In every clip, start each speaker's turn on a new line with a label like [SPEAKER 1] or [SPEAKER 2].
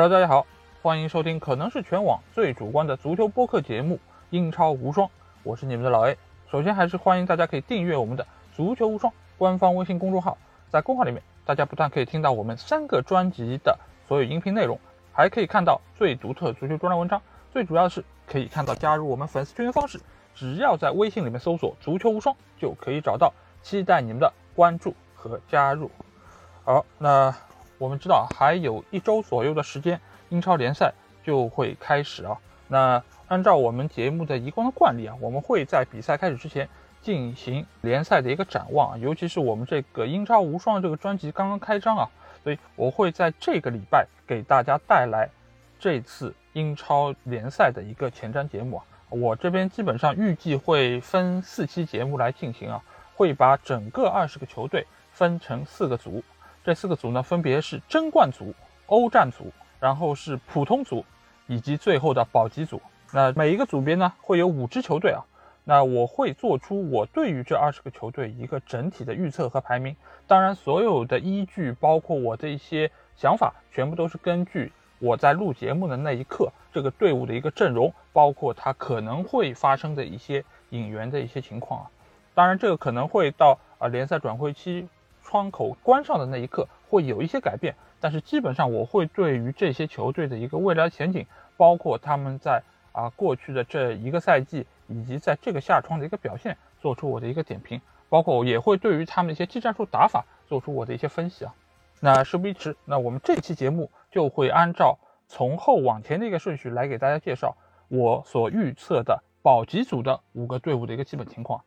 [SPEAKER 1] Hello，大家好，欢迎收听可能是全网最主观的足球播客节目《英超无双》，我是你们的老 A。首先还是欢迎大家可以订阅我们的“足球无双”官方微信公众号，在公号里面，大家不但可以听到我们三个专辑的所有音频内容，还可以看到最独特足球专栏文章，最主要的是可以看到加入我们粉丝群的方式，只要在微信里面搜索“足球无双”就可以找到，期待你们的关注和加入。好，那。我们知道还有一周左右的时间，英超联赛就会开始啊。那按照我们节目的一贯的惯例啊，我们会在比赛开始之前进行联赛的一个展望啊。尤其是我们这个英超无双这个专辑刚刚开张啊，所以我会在这个礼拜给大家带来这次英超联赛的一个前瞻节目啊。我这边基本上预计会分四期节目来进行啊，会把整个二十个球队分成四个组。这四个组呢，分别是争冠组、欧战组，然后是普通组，以及最后的保级组。那每一个组别呢，会有五支球队啊。那我会做出我对于这二十个球队一个整体的预测和排名。当然，所有的依据，包括我的一些想法，全部都是根据我在录节目的那一刻，这个队伍的一个阵容，包括它可能会发生的一些引援的一些情况啊。当然，这个可能会到啊联赛转会期。窗口关上的那一刻会有一些改变，但是基本上我会对于这些球队的一个未来前景，包括他们在啊过去的这一个赛季以及在这个夏窗的一个表现，做出我的一个点评，包括我也会对于他们一些技战术打法做出我的一些分析啊。那事不宜迟，那我们这期节目就会按照从后往前的一个顺序来给大家介绍我所预测的保级组的五个队伍的一个基本情况。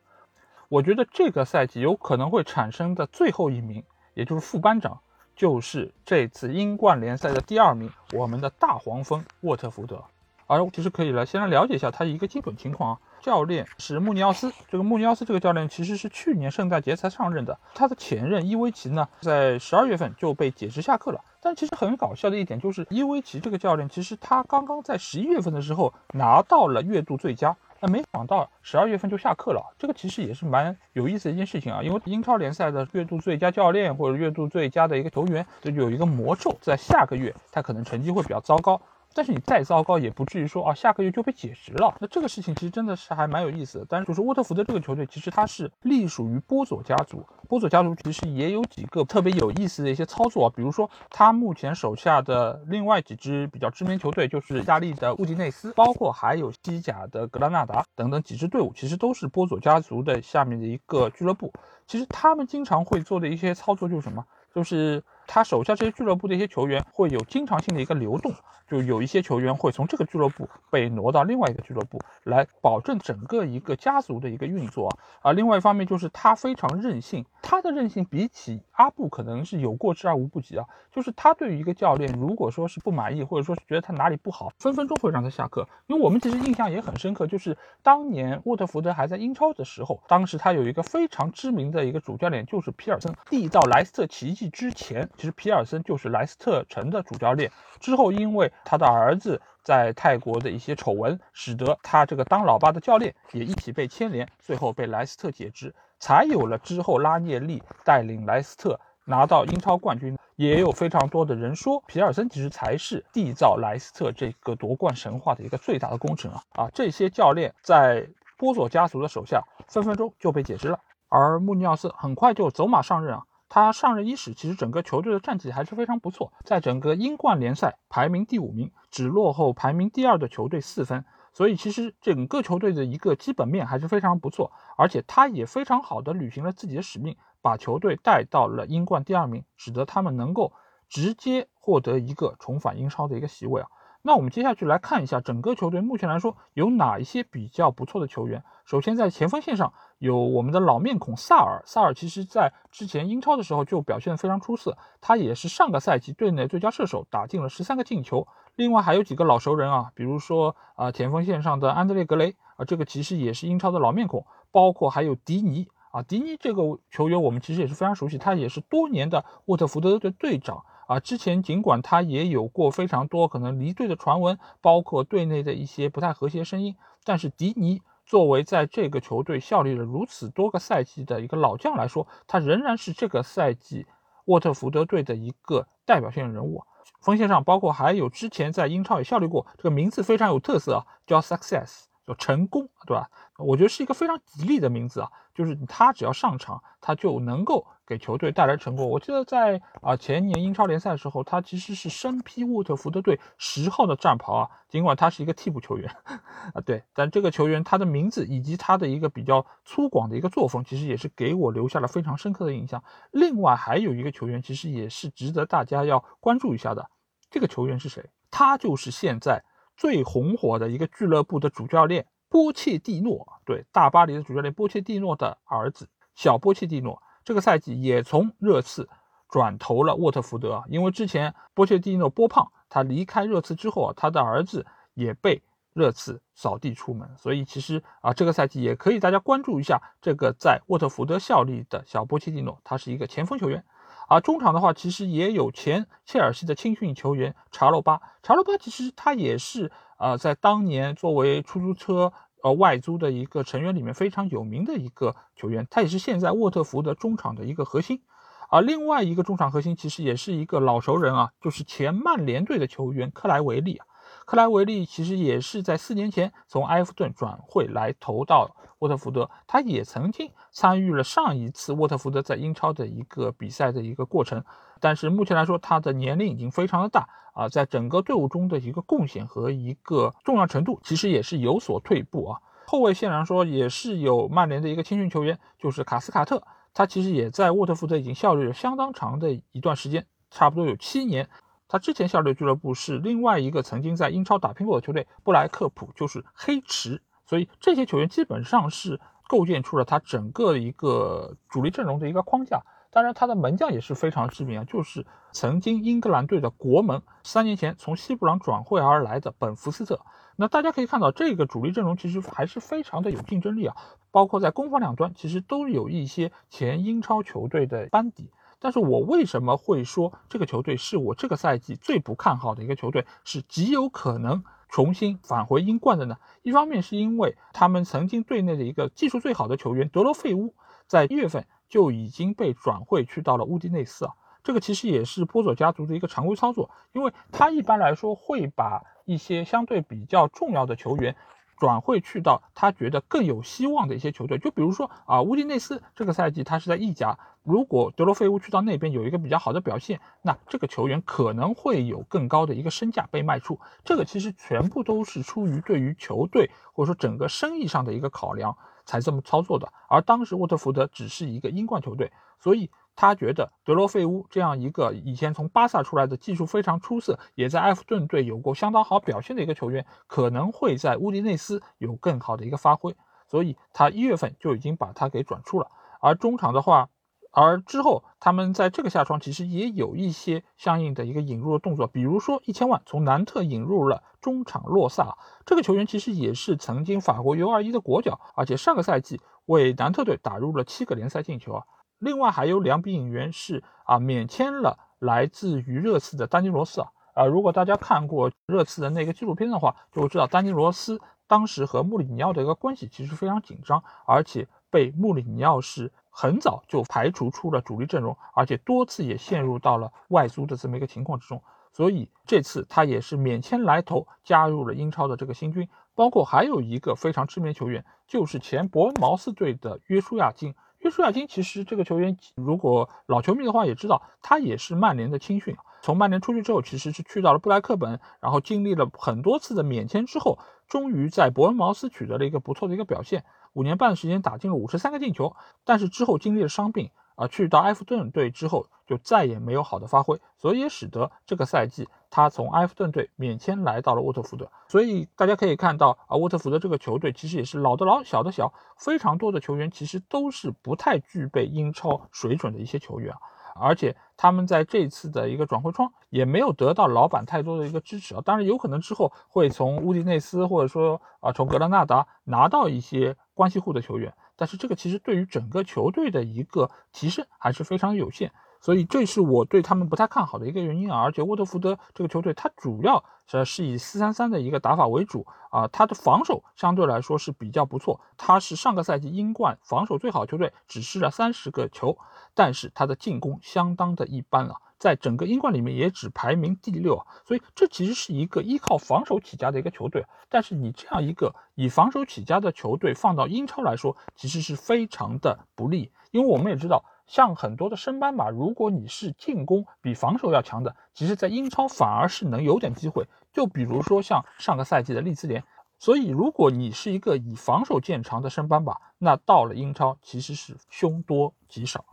[SPEAKER 1] 我觉得这个赛季有可能会产生的最后一名，也就是副班长，就是这次英冠联赛的第二名，我们的大黄蜂沃特福德。而其实可以来先来了解一下他一个基本情况啊。教练是穆尼奥斯，这个穆尼奥斯这个教练其实是去年圣诞节才上任的，他的前任伊维奇呢，在十二月份就被解职下课了。但其实很搞笑的一点就是，伊维奇这个教练其实他刚刚在十一月份的时候拿到了月度最佳。那没想到十二月份就下课了，这个其实也是蛮有意思的一件事情啊。因为英超联赛的月度最佳教练或者月度最佳的一个球员，就有一个魔咒，在下个月他可能成绩会比较糟糕。但是你再糟糕也不至于说啊下个月就被解职了。那这个事情其实真的是还蛮有意思的。但是就是沃特福德这个球队，其实它是隶属于波佐家族。波佐家族其实也有几个特别有意思的一些操作啊，比如说他目前手下的另外几支比较知名球队，就是意大利的乌迪内斯，包括还有西甲的格拉纳达等等几支队伍，其实都是波佐家族的下面的一个俱乐部。其实他们经常会做的一些操作就是什么？就是他手下这些俱乐部的一些球员会有经常性的一个流动，就有一些球员会从这个俱乐部被挪到另外一个俱乐部，来保证整个一个家族的一个运作啊。啊，另外一方面就是他非常任性，他的任性比起阿布可能是有过之而无不及啊。就是他对于一个教练，如果说是不满意，或者说是觉得他哪里不好，分分钟会让他下课。因为我们其实印象也很深刻，就是当年沃特福德还在英超的时候，当时他有一个非常知名的一个主教练，就是皮尔森，缔造莱斯特奇迹。之前，其实皮尔森就是莱斯特城的主教练。之后，因为他的儿子在泰国的一些丑闻，使得他这个当老爸的教练也一起被牵连，最后被莱斯特解职，才有了之后拉涅利带领莱斯特拿到英超冠军。也有非常多的人说，皮尔森其实才是缔造莱斯特这个夺冠神话的一个最大的功臣啊！啊，这些教练在波佐家族的手下，分分钟就被解职了，而穆尼奥斯很快就走马上任啊。他上任伊始，其实整个球队的战绩还是非常不错，在整个英冠联赛排名第五名，只落后排名第二的球队四分。所以其实整个球队的一个基本面还是非常不错，而且他也非常好的履行了自己的使命，把球队带到了英冠第二名，使得他们能够直接获得一个重返英超的一个席位啊。那我们接下去来看一下整个球队目前来说有哪一些比较不错的球员。首先在前锋线上有我们的老面孔萨尔，萨尔其实在之前英超的时候就表现得非常出色，他也是上个赛季队内最佳射手，打进了十三个进球。另外还有几个老熟人啊，比如说啊前锋线上的安德烈格雷啊，这个其实也是英超的老面孔，包括还有迪尼啊，迪尼这个球员我们其实也是非常熟悉，他也是多年的沃特福德的队长。啊，之前尽管他也有过非常多可能离队的传闻，包括队内的一些不太和谐声音，但是迪尼作为在这个球队效力了如此多个赛季的一个老将来说，他仍然是这个赛季沃特福德队的一个代表性人物。锋线上包括还有之前在英超也效力过，这个名字非常有特色啊，叫 Success，叫成功，对吧？我觉得是一个非常吉利的名字啊，就是他只要上场，他就能够给球队带来成功。我记得在啊前年英超联赛的时候，他其实是身披沃特福德队十号的战袍啊，尽管他是一个替补球员 啊，对，但这个球员他的名字以及他的一个比较粗犷的一个作风，其实也是给我留下了非常深刻的印象。另外还有一个球员，其实也是值得大家要关注一下的，这个球员是谁？他就是现在最红火的一个俱乐部的主教练。波切蒂诺，对大巴黎的主教练波切蒂诺的儿子小波切蒂诺，这个赛季也从热刺转投了沃特福德。因为之前波切蒂诺波胖，他离开热刺之后啊，他的儿子也被热刺扫地出门，所以其实啊，这个赛季也可以大家关注一下这个在沃特福德效力的小波切蒂诺，他是一个前锋球员。啊，中场的话，其实也有前切尔西的青训球员查洛巴。查洛巴其实他也是啊，在当年作为出租车呃外租的一个成员里面非常有名的一个球员，他也是现在沃特福德中场的一个核心。而另外一个中场核心其实也是一个老熟人啊，就是前曼联队的球员克莱维利啊。克莱维利其实也是在四年前从埃弗顿转会来投到沃特福德，他也曾经参与了上一次沃特福德在英超的一个比赛的一个过程，但是目前来说他的年龄已经非常的大啊，在整个队伍中的一个贡献和一个重要程度其实也是有所退步啊。后卫线上说也是有曼联的一个青训球员，就是卡斯卡特，他其实也在沃特福德已经效力了相当长的一段时间，差不多有七年。他之前效力的俱乐部是另外一个曾经在英超打拼过的球队布莱克普，就是黑池。所以这些球员基本上是构建出了他整个一个主力阵容的一个框架。当然，他的门将也是非常知名啊，就是曾经英格兰队的国门，三年前从西布朗转会而来的本福斯特。那大家可以看到，这个主力阵容其实还是非常的有竞争力啊，包括在攻防两端，其实都有一些前英超球队的班底。但是我为什么会说这个球队是我这个赛季最不看好的一个球队，是极有可能重新返回英冠的呢？一方面是因为他们曾经队内的一个技术最好的球员德罗费乌，在一月份就已经被转会去到了乌迪内斯啊，这个其实也是波佐家族的一个常规操作，因为他一般来说会把一些相对比较重要的球员。转会去到他觉得更有希望的一些球队，就比如说啊，乌迪内斯这个赛季他是在意甲，如果德罗费乌去到那边有一个比较好的表现，那这个球员可能会有更高的一个身价被卖出。这个其实全部都是出于对于球队或者说整个生意上的一个考量才这么操作的。而当时沃特福德只是一个英冠球队，所以。他觉得德罗费乌这样一个以前从巴萨出来的技术非常出色，也在埃弗顿队有过相当好表现的一个球员，可能会在乌迪内斯有更好的一个发挥，所以他一月份就已经把他给转出了。而中场的话，而之后他们在这个夏窗其实也有一些相应的一个引入的动作，比如说一千万从南特引入了中场洛萨，这个球员其实也是曾经法国 U21 的国脚，而且上个赛季为南特队打入了七个联赛进球啊。另外还有两笔引援是啊免签了来自于热刺的丹尼罗斯啊啊，如果大家看过热刺的那个纪录片的话，就会知道丹尼罗斯当时和穆里尼奥的一个关系其实非常紧张，而且被穆里尼奥是很早就排除出了主力阵容，而且多次也陷入到了外租的这么一个情况之中，所以这次他也是免签来投加入了英超的这个新军，包括还有一个非常知名球员，就是前伯恩茅斯队的约书亚金。约书亚金其实这个球员，如果老球迷的话也知道，他也是曼联的青训。从曼联出去之后，其实是去到了布莱克本，然后经历了很多次的免签之后，终于在伯恩茅斯取得了一个不错的一个表现。五年半的时间打进了五十三个进球，但是之后经历了伤病。啊，去到埃弗顿队之后，就再也没有好的发挥，所以也使得这个赛季他从埃弗顿队免签来到了沃特福德。所以大家可以看到啊，沃特福德这个球队其实也是老的老，小的小，非常多的球员其实都是不太具备英超水准的一些球员。而且他们在这次的一个转会窗也没有得到老板太多的一个支持啊。当然有可能之后会从乌迪内斯或者说啊从格拉纳达拿到一些关系户的球员。但是这个其实对于整个球队的一个提升还是非常有限，所以这是我对他们不太看好的一个原因啊。而且沃特福德这个球队，它主要是是以四三三的一个打法为主啊，它的防守相对来说是比较不错，它是上个赛季英冠防守最好的球队，只失了三十个球，但是它的进攻相当的一般了。在整个英冠里面也只排名第六啊，所以这其实是一个依靠防守起家的一个球队。但是你这样一个以防守起家的球队放到英超来说，其实是非常的不利，因为我们也知道，像很多的升班马，如果你是进攻比防守要强的，其实在英超反而是能有点机会。就比如说像上个赛季的利兹联。所以，如果你是一个以防守见长的升班马，那到了英超其实是凶多吉少。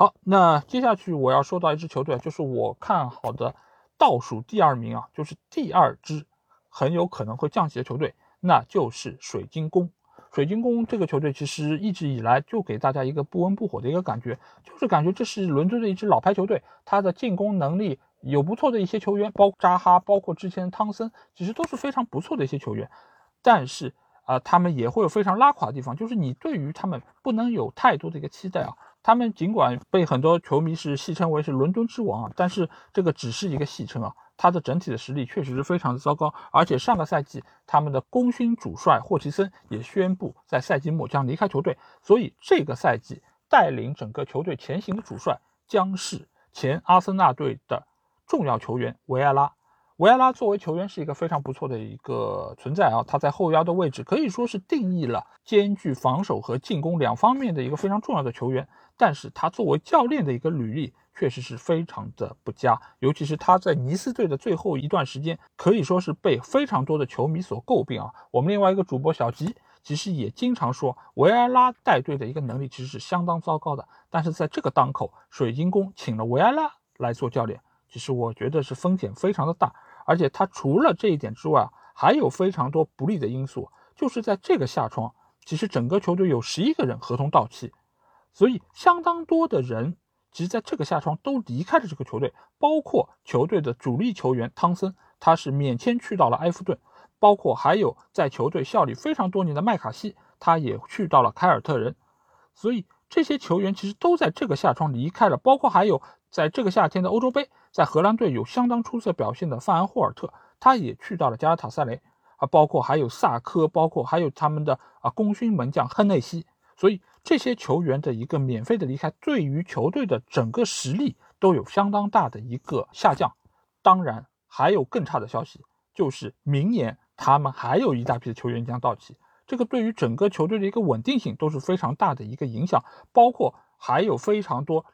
[SPEAKER 1] 好，那接下去我要说到一支球队，就是我看好的倒数第二名啊，就是第二支很有可能会降级的球队，那就是水晶宫。水晶宫这个球队其实一直以来就给大家一个不温不火的一个感觉，就是感觉这是伦敦的一支老牌球队，它的进攻能力有不错的一些球员，包括扎哈，包括之前汤森，其实都是非常不错的一些球员。但是啊，他们也会有非常拉垮的地方，就是你对于他们不能有太多的一个期待啊。他们尽管被很多球迷是戏称为是伦敦之王啊，但是这个只是一个戏称啊。他的整体的实力确实是非常的糟糕，而且上个赛季他们的功勋主帅霍奇森也宣布在赛季末将离开球队，所以这个赛季带领整个球队前行的主帅将是前阿森纳队的重要球员维埃拉。维埃拉作为球员是一个非常不错的一个存在啊，他在后腰的位置可以说是定义了兼具防守和进攻两方面的一个非常重要的球员。但是他作为教练的一个履历确实是非常的不佳，尤其是他在尼斯队的最后一段时间，可以说是被非常多的球迷所诟病啊。我们另外一个主播小吉其实也经常说维埃拉带队的一个能力其实是相当糟糕的。但是在这个当口，水晶宫请了维埃拉来做教练，其实我觉得是风险非常的大。而且他除了这一点之外，还有非常多不利的因素。就是在这个夏窗，其实整个球队有十一个人合同到期，所以相当多的人其实在这个夏窗都离开了这个球队，包括球队的主力球员汤森，他是免签去到了埃弗顿，包括还有在球队效力非常多年的麦卡锡，他也去到了凯尔特人。所以这些球员其实都在这个夏窗离开了，包括还有在这个夏天的欧洲杯。在荷兰队有相当出色表现的范安霍尔特，他也去到了加拉塔萨雷啊，包括还有萨科，包括还有他们的啊功勋门将亨内西，所以这些球员的一个免费的离开，对于球队的整个实力都有相当大的一个下降。当然，还有更差的消息，就是明年他们还有一大批的球员将到期，这个对于整个球队的一个稳定性都是非常大的一个影响，包括还有非常多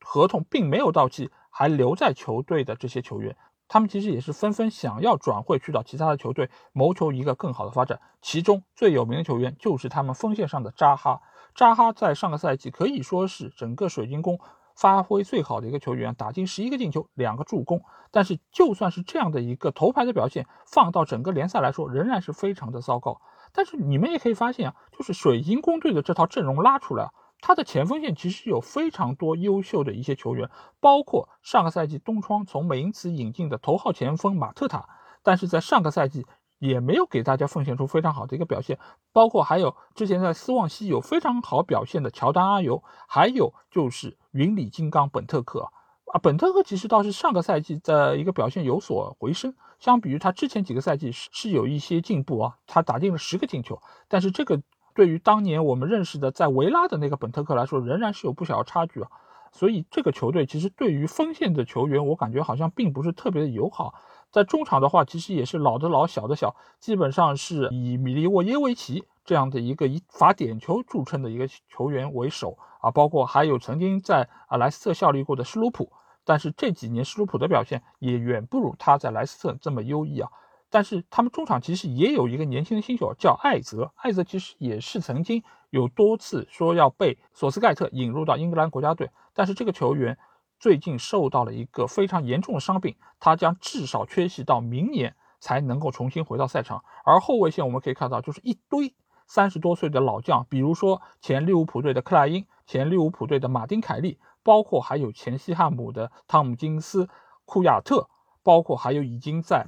[SPEAKER 1] 合同并没有到期。还留在球队的这些球员，他们其实也是纷纷想要转会去到其他的球队，谋求一个更好的发展。其中最有名的球员就是他们锋线上的扎哈。扎哈在上个赛季可以说是整个水晶宫发挥最好的一个球员，打进十一个进球，两个助攻。但是就算是这样的一个头牌的表现，放到整个联赛来说，仍然是非常的糟糕。但是你们也可以发现啊，就是水晶宫队的这套阵容拉出来。他的前锋线其实有非常多优秀的一些球员，包括上个赛季东窗从美因茨引进的头号前锋马特塔，但是在上个赛季也没有给大家奉献出非常好的一个表现。包括还有之前在斯旺西有非常好表现的乔丹阿尤，还有就是云里金刚本特克啊，本特克其实倒是上个赛季的一个表现有所回升，相比于他之前几个赛季是是有一些进步啊，他打进了十个进球，但是这个。对于当年我们认识的在维拉的那个本特克来说，仍然是有不小的差距啊。所以这个球队其实对于锋线的球员，我感觉好像并不是特别的友好。在中场的话，其实也是老的老小的小，基本上是以米利沃耶维奇这样的一个以罚点球著称的一个球员为首啊，包括还有曾经在啊莱斯特效力过的施卢普，但是这几年施卢普的表现也远不如他在莱斯特这么优异啊。但是他们中场其实也有一个年轻的新秀叫艾泽，艾泽其实也是曾经有多次说要被索斯盖特引入到英格兰国家队，但是这个球员最近受到了一个非常严重的伤病，他将至少缺席到明年才能够重新回到赛场。而后卫线我们可以看到，就是一堆三十多岁的老将，比如说前利物浦队的克莱因，前利物浦队的马丁凯利，包括还有前西汉姆的汤姆金斯、库亚特，包括还有已经在。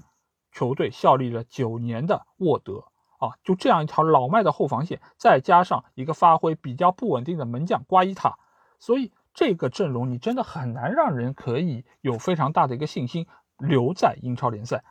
[SPEAKER 1] 球队效力了九年的沃德啊，就这样一条老迈的后防线，再加上一个发挥比较不稳定的门将瓜伊塔，所以这个阵容你真的很难让人可以有非常大的一个信心留在英超联赛。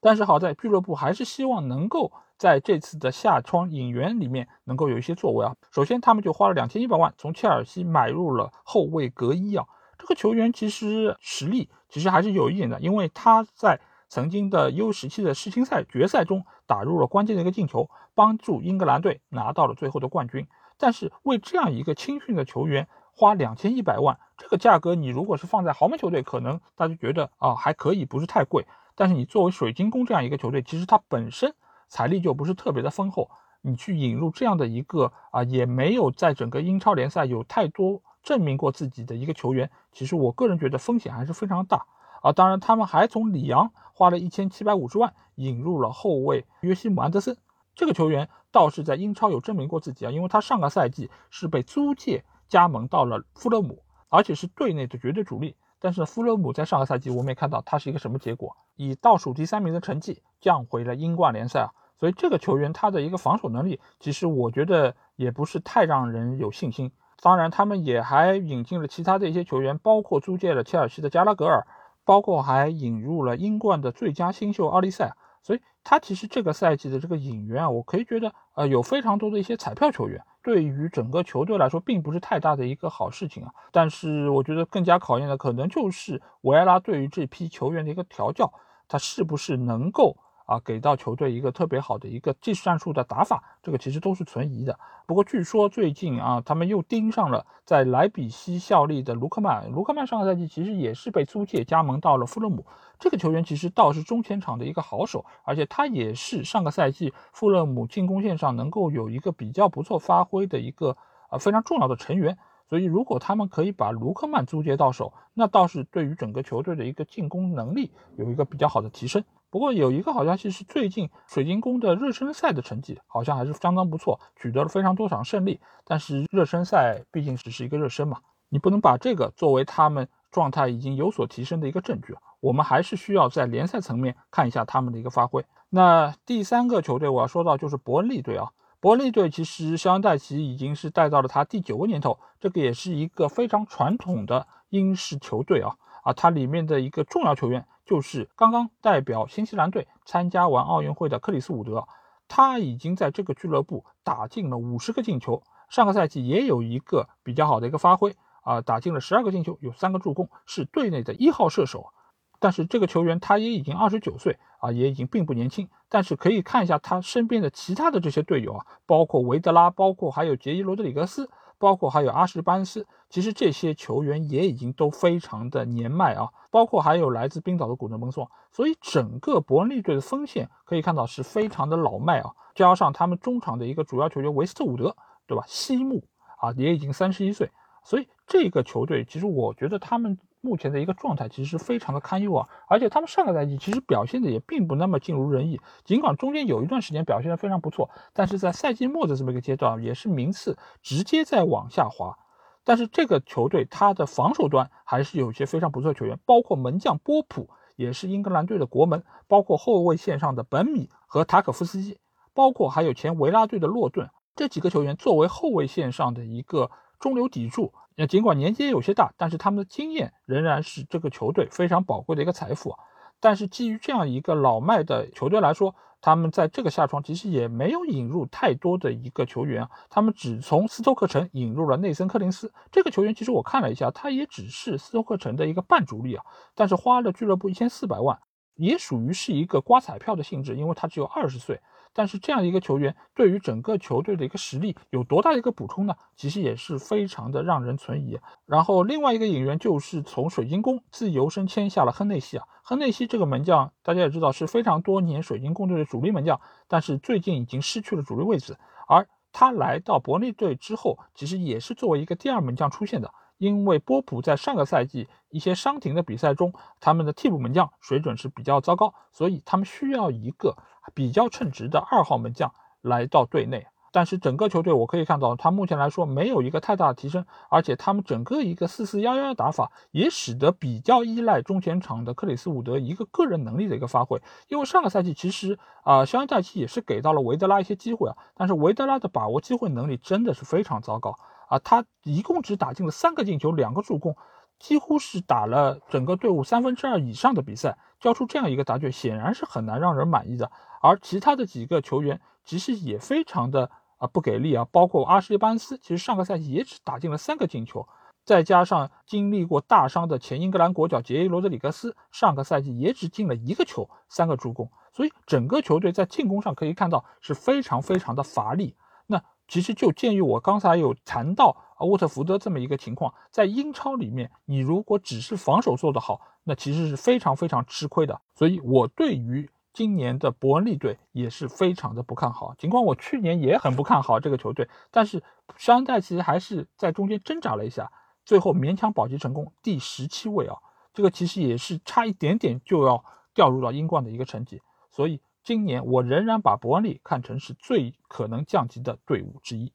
[SPEAKER 1] 但是好在俱乐部还是希望能够在这次的夏窗引援里面能够有一些作为啊。首先他们就花了两千一百万从切尔西买入了后卫格伊啊。这个球员其实实力其实还是有一点的，因为他在曾经的 U 十七的世青赛决赛中打入了关键的一个进球，帮助英格兰队拿到了最后的冠军。但是为这样一个青训的球员花两千一百万，这个价格你如果是放在豪门球队，可能大家觉得啊还可以，不是太贵。但是你作为水晶宫这样一个球队，其实它本身财力就不是特别的丰厚。你去引入这样的一个啊，也没有在整个英超联赛有太多证明过自己的一个球员，其实我个人觉得风险还是非常大啊。当然，他们还从里昂花了一千七百五十万引入了后卫约西姆安德森，这个球员倒是在英超有证明过自己啊，因为他上个赛季是被租借加盟到了富勒姆，而且是队内的绝对主力。但是富勒姆在上个赛季我们也看到他是一个什么结果，以倒数第三名的成绩降回了英冠联赛啊。所以这个球员他的一个防守能力，其实我觉得也不是太让人有信心。当然，他们也还引进了其他的一些球员，包括租借了切尔西的加拉格尔，包括还引入了英冠的最佳新秀奥利赛。所以他其实这个赛季的这个引援啊，我可以觉得呃有非常多的一些彩票球员，对于整个球队来说并不是太大的一个好事情啊。但是我觉得更加考验的可能就是维埃拉对于这批球员的一个调教，他是不是能够。啊，给到球队一个特别好的一个技术战术的打法，这个其实都是存疑的。不过据说最近啊，他们又盯上了在莱比锡效力的卢克曼。卢克曼上个赛季其实也是被租借加盟到了富勒姆。这个球员其实倒是中前场的一个好手，而且他也是上个赛季富勒姆进攻线上能够有一个比较不错发挥的一个啊非常重要的成员。所以，如果他们可以把卢克曼租借到手，那倒是对于整个球队的一个进攻能力有一个比较好的提升。不过，有一个好消息是，最近水晶宫的热身赛的成绩好像还是相当不错，取得了非常多场胜利。但是，热身赛毕竟只是一个热身嘛，你不能把这个作为他们状态已经有所提升的一个证据。我们还是需要在联赛层面看一下他们的一个发挥。那第三个球队我要说到就是伯恩利队啊。伯恩利队其实肖恩戴奇已经是带到了他第九个年头，这个也是一个非常传统的英式球队啊啊，它里面的一个重要球员就是刚刚代表新西兰队参加完奥运会的克里斯伍德，他已经在这个俱乐部打进了五十个进球，上个赛季也有一个比较好的一个发挥啊，打进了十二个进球，有三个助攻，是队内的一号射手。但是这个球员他也已经二十九岁啊，也已经并不年轻。但是可以看一下他身边的其他的这些队友啊，包括维德拉，包括还有杰伊罗德里格斯，包括还有阿什班斯。其实这些球员也已经都非常的年迈啊，包括还有来自冰岛的古德蒙索。所以整个伯恩利队的锋线可以看到是非常的老迈啊。加上他们中场的一个主要球员维斯特伍德，对吧？西木啊，也已经三十一岁。所以这个球队其实我觉得他们。目前的一个状态其实是非常的堪忧啊，而且他们上个赛季其实表现的也并不那么尽如人意，尽管中间有一段时间表现的非常不错，但是在赛季末的这么一个阶段，也是名次直接在往下滑。但是这个球队他的防守端还是有一些非常不错的球员，包括门将波普也是英格兰队的国门，包括后卫线上的本米和塔可夫斯基，包括还有前维拉队的洛顿这几个球员作为后卫线上的一个中流砥柱。那尽管年纪有些大，但是他们的经验仍然是这个球队非常宝贵的一个财富。但是基于这样一个老迈的球队来说，他们在这个夏窗其实也没有引入太多的一个球员，他们只从斯托克城引入了内森·柯林斯这个球员。其实我看了一下，他也只是斯托克城的一个半主力啊，但是花了俱乐部一千四百万，也属于是一个刮彩票的性质，因为他只有二十岁。但是这样一个球员对于整个球队的一个实力有多大的一个补充呢？其实也是非常的让人存疑。然后另外一个引援就是从水晶宫自由身签下了亨内西啊，亨内西这个门将大家也知道是非常多年水晶宫队的主力门将，但是最近已经失去了主力位置。而他来到伯利队之后，其实也是作为一个第二门将出现的。因为波普在上个赛季一些伤停的比赛中，他们的替补门将水准是比较糟糕，所以他们需要一个比较称职的二号门将来到队内。但是整个球队我可以看到，他目前来说没有一个太大的提升，而且他们整个一个四四幺幺的打法也使得比较依赖中前场的克里斯伍德一个个人能力的一个发挥。因为上个赛季其实啊，肖恩戴奇也是给到了维德拉一些机会啊，但是维德拉的把握机会能力真的是非常糟糕。啊，他一共只打进了三个进球，两个助攻，几乎是打了整个队伍三分之二以上的比赛，交出这样一个答卷，显然是很难让人满意的。而其他的几个球员其实也非常的啊不给力啊，包括阿什利·班斯，其实上个赛季也只打进了三个进球。再加上经历过大伤的前英格兰国脚杰伊罗德里格斯，上个赛季也只进了一个球，三个助攻，所以整个球队在进攻上可以看到是非常非常的乏力。其实就鉴于我刚才有谈到啊沃特福德这么一个情况，在英超里面，你如果只是防守做得好，那其实是非常非常吃亏的。所以我对于今年的伯恩利队也是非常的不看好，尽管我去年也很不看好这个球队，但是山寨其实还是在中间挣扎了一下，最后勉强保级成功，第十七位啊，这个其实也是差一点点就要掉入到英冠的一个成绩，所以今年我仍然把伯恩利看成是最可能降级的队伍之一。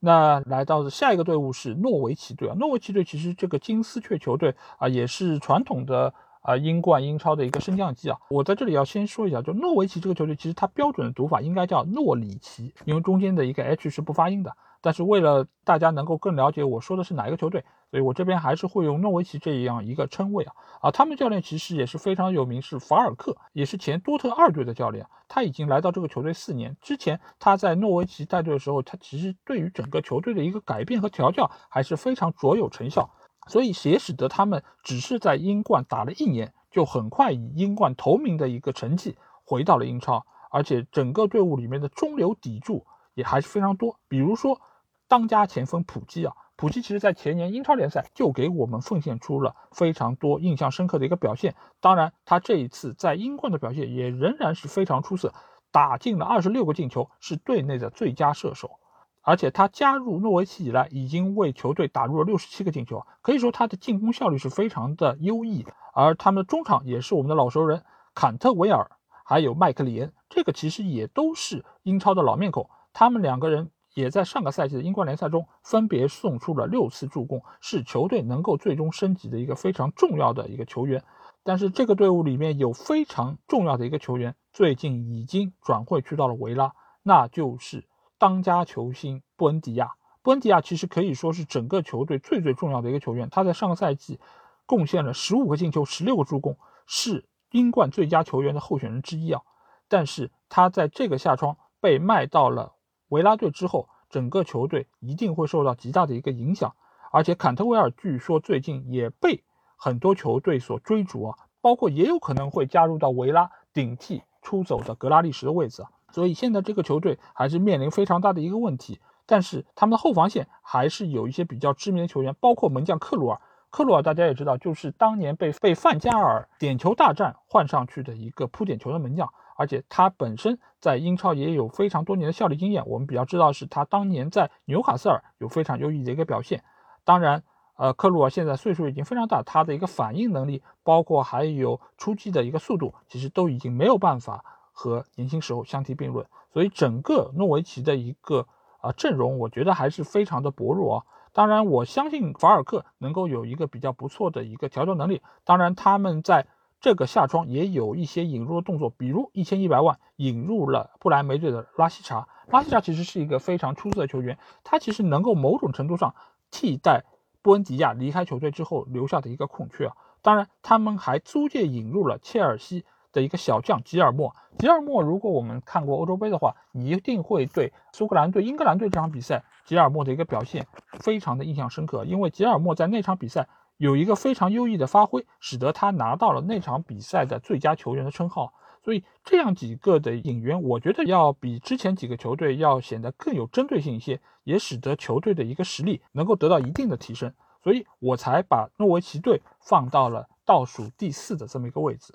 [SPEAKER 1] 那来到的下一个队伍是诺维奇队啊，诺维奇队其实这个金丝雀球队啊，也是传统的。啊，英冠、英超的一个升降机啊，我在这里要先说一下，就诺维奇这个球队，其实它标准的读法应该叫诺里奇，因为中间的一个 H 是不发音的。但是为了大家能够更了解我说的是哪一个球队，所以我这边还是会用诺维奇这样一个称谓啊。啊，他们教练其实也是非常有名，是法尔克，也是前多特二队的教练，他已经来到这个球队四年。之前他在诺维奇带队的时候，他其实对于整个球队的一个改变和调教还是非常卓有成效。所以也使得他们只是在英冠打了一年，就很快以英冠头名的一个成绩回到了英超，而且整个队伍里面的中流砥柱也还是非常多。比如说，当家前锋普基啊，普基其实在前年英超联赛就给我们奉献出了非常多印象深刻的一个表现。当然，他这一次在英冠的表现也仍然是非常出色，打进了二十六个进球，是队内的最佳射手。而且他加入诺维奇以来，已经为球队打入了六十七个进球，可以说他的进攻效率是非常的优异。而他们的中场也是我们的老熟人，坎特维尔还有麦克里恩，这个其实也都是英超的老面孔。他们两个人也在上个赛季的英冠联赛中分别送出了六次助攻，是球队能够最终升级的一个非常重要的一个球员。但是这个队伍里面有非常重要的一个球员，最近已经转会去到了维拉，那就是。当家球星布恩迪亚，布恩迪亚其实可以说是整个球队最最重要的一个球员。他在上个赛季贡献了十五个进球、十六个助攻，是英冠最佳球员的候选人之一啊。但是他在这个夏窗被卖到了维拉队之后，整个球队一定会受到极大的一个影响。而且坎特维尔据说最近也被很多球队所追逐啊，包括也有可能会加入到维拉顶替出走的格拉利什的位置啊。所以现在这个球队还是面临非常大的一个问题，但是他们的后防线还是有一些比较知名的球员，包括门将克鲁尔。克鲁尔大家也知道，就是当年被被范加尔点球大战换上去的一个扑点球的门将，而且他本身在英超也有非常多年的效力经验。我们比较知道是他当年在纽卡斯尔有非常优异的一个表现。当然，呃，克鲁尔现在岁数已经非常大，他的一个反应能力，包括还有出击的一个速度，其实都已经没有办法。和年轻时候相提并论，所以整个诺维奇的一个啊阵容，我觉得还是非常的薄弱啊。当然，我相信法尔克能够有一个比较不错的一个调教能力。当然，他们在这个夏窗也有一些引入的动作，比如一千一百万引入了不莱梅队的拉希查。拉希查其实是一个非常出色的球员，他其实能够某种程度上替代布恩迪亚离开球队之后留下的一个空缺啊。当然，他们还租借引入了切尔西。的一个小将吉尔莫，吉尔莫，如果我们看过欧洲杯的话，你一定会对苏格兰队、英格兰队这场比赛吉尔莫的一个表现非常的印象深刻，因为吉尔莫在那场比赛有一个非常优异的发挥，使得他拿到了那场比赛的最佳球员的称号。所以这样几个的引援，我觉得要比之前几个球队要显得更有针对性一些，也使得球队的一个实力能够得到一定的提升。所以我才把诺维奇队放到了倒数第四的这么一个位置。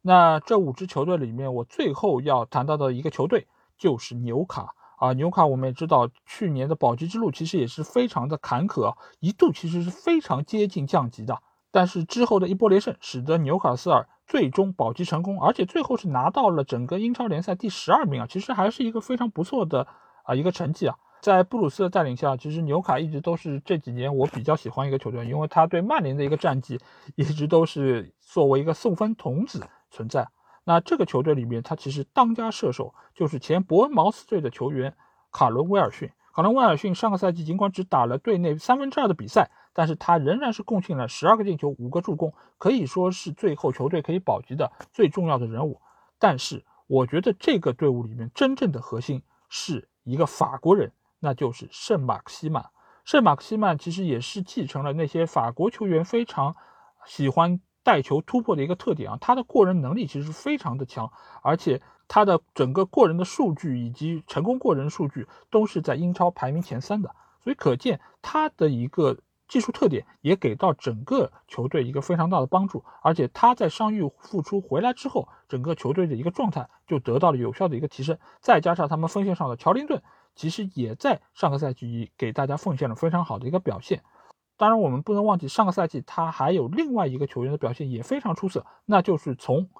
[SPEAKER 1] 那这五支球队里面，我最后要谈到的一个球队就是纽卡啊。纽卡我们也知道，去年的保级之路其实也是非常的坎坷，一度其实是非常接近降级的。但是之后的一波连胜，使得纽卡斯尔最终保级成功，而且最后是拿到了整个英超联赛第十二名啊，其实还是一个非常不错的啊一个成绩啊。在布鲁斯的带领下，其实纽卡一直都是这几年我比较喜欢一个球队，因为他对曼联的一个战绩一直都是作为一个送分童子。存在，那这个球队里面，他其实当家射手就是前伯恩茅斯队的球员卡伦威尔逊。卡伦威尔逊上个赛季尽管只打了队内三分之二的比赛，但是他仍然是贡献了十二个进球、五个助攻，可以说是最后球队可以保级的最重要的人物。但是我觉得这个队伍里面真正的核心是一个法国人，那就是圣马克西曼。圣马克西曼其实也是继承了那些法国球员非常喜欢带球突破的一个特点啊，他的过人能力其实非常的强，而且他的整个过人的数据以及成功过人数据都是在英超排名前三的，所以可见他的一个技术特点也给到整个球队一个非常大的帮助，而且他在伤愈复出回来之后，整个球队的一个状态就得到了有效的一个提升，再加上他们锋线上的乔林顿。其实也在上个赛季给大家奉献了非常好的一个表现。当然，我们不能忘记上个赛季他还有另外一个球员的表现也非常出色，那就是从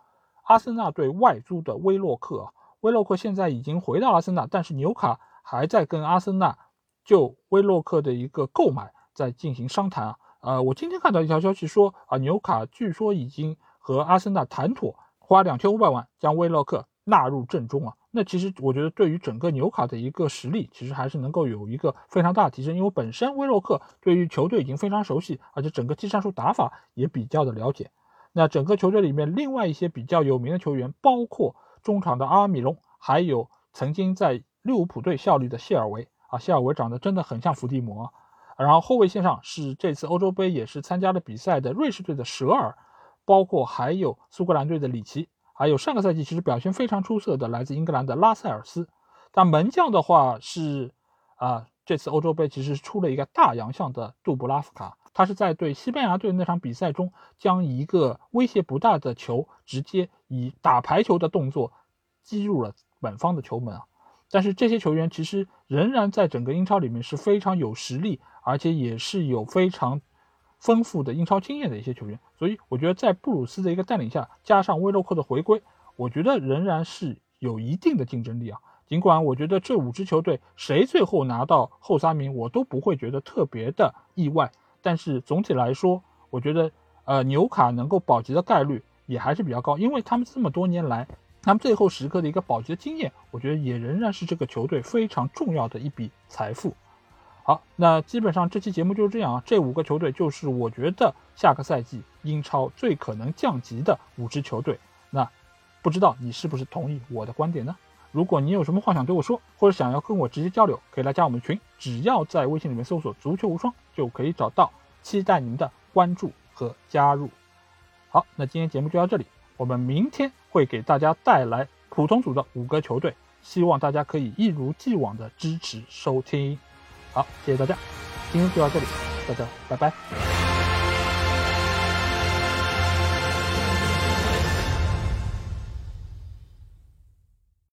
[SPEAKER 1] 阿森纳队外租的威洛克。威洛克现在已经回到阿森纳，但是纽卡还在跟阿森纳就威洛克的一个购买在进行商谈啊。呃，我今天看到一条消息说啊，纽卡据说已经和阿森纳谈妥，花两千五百万将威洛克纳入阵中啊。那其实我觉得，对于整个纽卡的一个实力，其实还是能够有一个非常大的提升。因为本身威洛克对于球队已经非常熟悉，而且整个技战术打法也比较的了解。那整个球队里面，另外一些比较有名的球员，包括中场的阿米隆，还有曾经在利物浦队效力的谢尔维啊，谢尔维长得真的很像伏地魔。然后后卫线上是这次欧洲杯也是参加了比赛的瑞士队的舍尔，包括还有苏格兰队的里奇。还有上个赛季其实表现非常出色的来自英格兰的拉塞尔斯，但门将的话是啊，这次欧洲杯其实出了一个大洋相的杜布拉夫卡，他是在对西班牙队那场比赛中将一个威胁不大的球直接以打排球的动作击入了本方的球门啊。但是这些球员其实仍然在整个英超里面是非常有实力，而且也是有非常。丰富的英超经验的一些球员，所以我觉得在布鲁斯的一个带领下，加上威洛克的回归，我觉得仍然是有一定的竞争力啊。尽管我觉得这五支球队谁最后拿到后三名，我都不会觉得特别的意外。但是总体来说，我觉得呃纽卡能够保级的概率也还是比较高，因为他们这么多年来，他们最后时刻的一个保级的经验，我觉得也仍然是这个球队非常重要的一笔财富。好，那基本上这期节目就是这样啊。这五个球队就是我觉得下个赛季英超最可能降级的五支球队。那不知道你是不是同意我的观点呢？如果你有什么话想对我说，或者想要跟我直接交流，可以来加我们群，只要在微信里面搜索“足球无双”就可以找到。期待您的关注和加入。好，那今天节目就到这里，我们明天会给大家带来普通组的五个球队，希望大家可以一如既往的支持收听。好，谢谢大家，今天就到这里，大家拜拜。